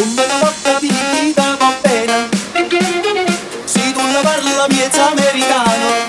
Una notte di vita va bene Se tu la parli la miezza americana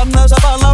anna sa palla